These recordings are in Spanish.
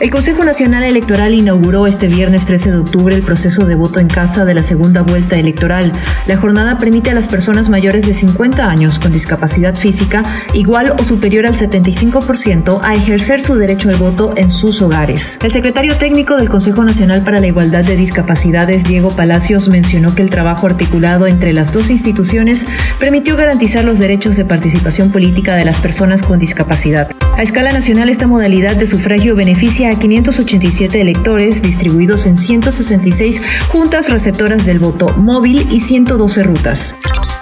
El Consejo Nacional Electoral inauguró este viernes 13 de octubre el proceso de voto en casa de la segunda vuelta electoral. La jornada permite a las personas mayores de 50 años con discapacidad física igual o superior al 75% a ejercer su derecho al voto en sus hogares. El secretario técnico del Consejo Nacional para la Igualdad de Discapacidades, Diego Palacios, mencionó que el trabajo articulado entre las dos instituciones permitió garantizar los derechos de participación política de las personas con discapacidad. A escala nacional, esta modalidad de sufragio beneficia a 587 electores distribuidos en 166 juntas receptoras del voto móvil y 112 rutas.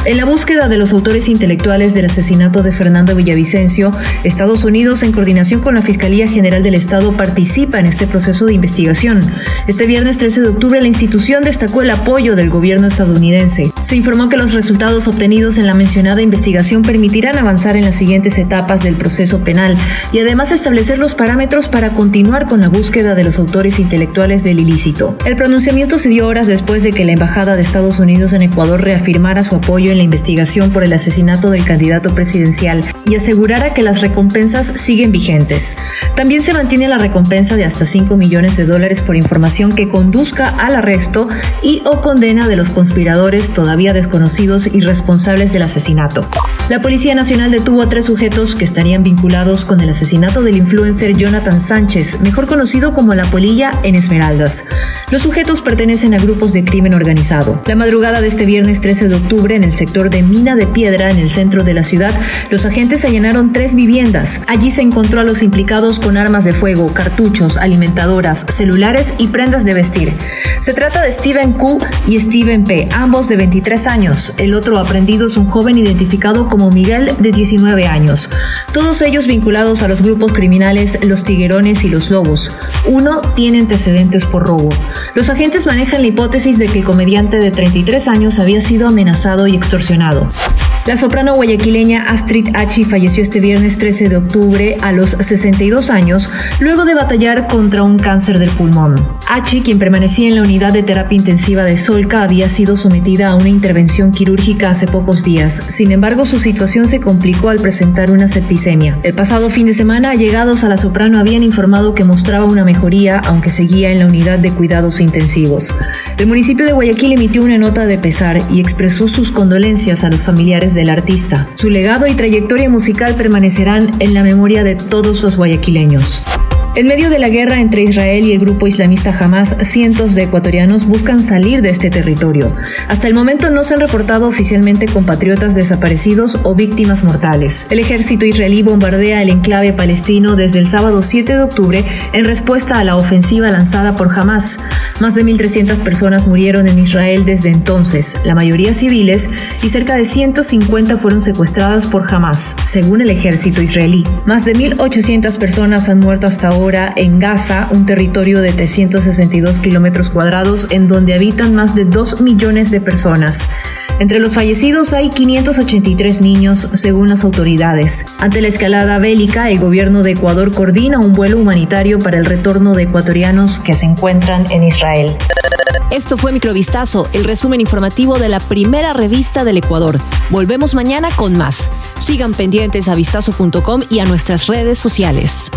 En la búsqueda de los autores intelectuales del asesinato de Fernando Villavicencio, Estados Unidos, en coordinación con la Fiscalía General del Estado, participa en este proceso de investigación. Este viernes 13 de octubre, la institución destacó el apoyo del gobierno estadounidense. Se informó que los resultados obtenidos en la mencionada investigación permitirán avanzar en las siguientes etapas del proceso penal y además establecer los parámetros para continuar con la búsqueda de los autores intelectuales del ilícito. El pronunciamiento se dio horas después de que la Embajada de Estados Unidos en Ecuador reafirmara su apoyo la investigación por el asesinato del candidato presidencial y asegurara que las recompensas siguen vigentes. También se mantiene la recompensa de hasta 5 millones de dólares por información que conduzca al arresto y o condena de los conspiradores todavía desconocidos y responsables del asesinato. La Policía Nacional detuvo a tres sujetos que estarían vinculados con el asesinato del influencer Jonathan Sánchez, mejor conocido como La Polilla en Esmeraldas. Los sujetos pertenecen a grupos de crimen organizado. La madrugada de este viernes 13 de octubre en el sector de Mina de Piedra, en el centro de la ciudad, los agentes allanaron tres viviendas. Allí se encontró a los implicados con armas de fuego, cartuchos, alimentadoras, celulares y prendas de vestir. Se trata de Steven Q y Steven P, ambos de 23 años. El otro aprendido es un joven identificado como Miguel, de 19 años. Todos ellos vinculados a los grupos criminales Los Tiguerones y Los Lobos. Uno tiene antecedentes por robo. Los agentes manejan la hipótesis de que el comediante de 33 años había sido amenazado y extorsionado. La soprano guayaquileña Astrid Achi falleció este viernes 13 de octubre a los 62 años luego de batallar contra un cáncer del pulmón. Achi, quien permanecía en la unidad de terapia intensiva de Solca, había sido sometida a una intervención quirúrgica hace pocos días. Sin embargo, su situación se complicó al presentar una septicemia. El pasado fin de semana, allegados a la soprano habían informado que mostraba una mejoría, aunque seguía en la unidad de cuidados intensivos. El municipio de Guayaquil emitió una nota de pesar y expresó sus condolencias a los familiares del artista. Su legado y trayectoria musical permanecerán en la memoria de todos los guayaquileños. En medio de la guerra entre Israel y el grupo islamista Hamas, cientos de ecuatorianos buscan salir de este territorio. Hasta el momento no se han reportado oficialmente compatriotas desaparecidos o víctimas mortales. El ejército israelí bombardea el enclave palestino desde el sábado 7 de octubre en respuesta a la ofensiva lanzada por Hamas. Más de 1.300 personas murieron en Israel desde entonces, la mayoría civiles, y cerca de 150 fueron secuestradas por Hamas, según el ejército israelí. Más de 1.800 personas han muerto hasta ahora en Gaza, un territorio de 362 kilómetros cuadrados en donde habitan más de 2 millones de personas. Entre los fallecidos hay 583 niños, según las autoridades. Ante la escalada bélica, el gobierno de Ecuador coordina un vuelo humanitario para el retorno de ecuatorianos que se encuentran en Israel. Esto fue Microvistazo, el resumen informativo de la primera revista del Ecuador. Volvemos mañana con más. Sigan pendientes a vistazo.com y a nuestras redes sociales.